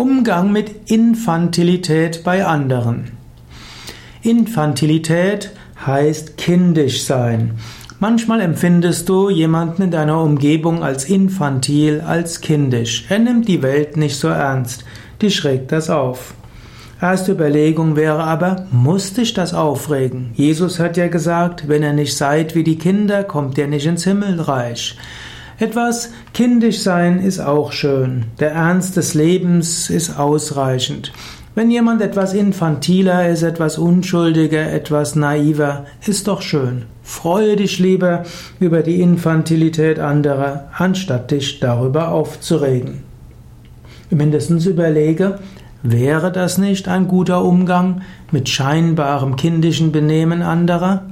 Umgang mit Infantilität bei anderen. Infantilität heißt kindisch sein. Manchmal empfindest du jemanden in deiner Umgebung als infantil, als kindisch. Er nimmt die Welt nicht so ernst. Die schrägt das auf. Erste Überlegung wäre aber, muss dich das aufregen? Jesus hat ja gesagt, wenn ihr nicht seid wie die Kinder, kommt ihr nicht ins Himmelreich. Etwas kindisch sein ist auch schön. Der Ernst des Lebens ist ausreichend. Wenn jemand etwas infantiler ist, etwas unschuldiger, etwas naiver, ist doch schön. Freue dich lieber über die Infantilität anderer, anstatt dich darüber aufzuregen. Mindestens überlege, wäre das nicht ein guter Umgang mit scheinbarem kindischen Benehmen anderer?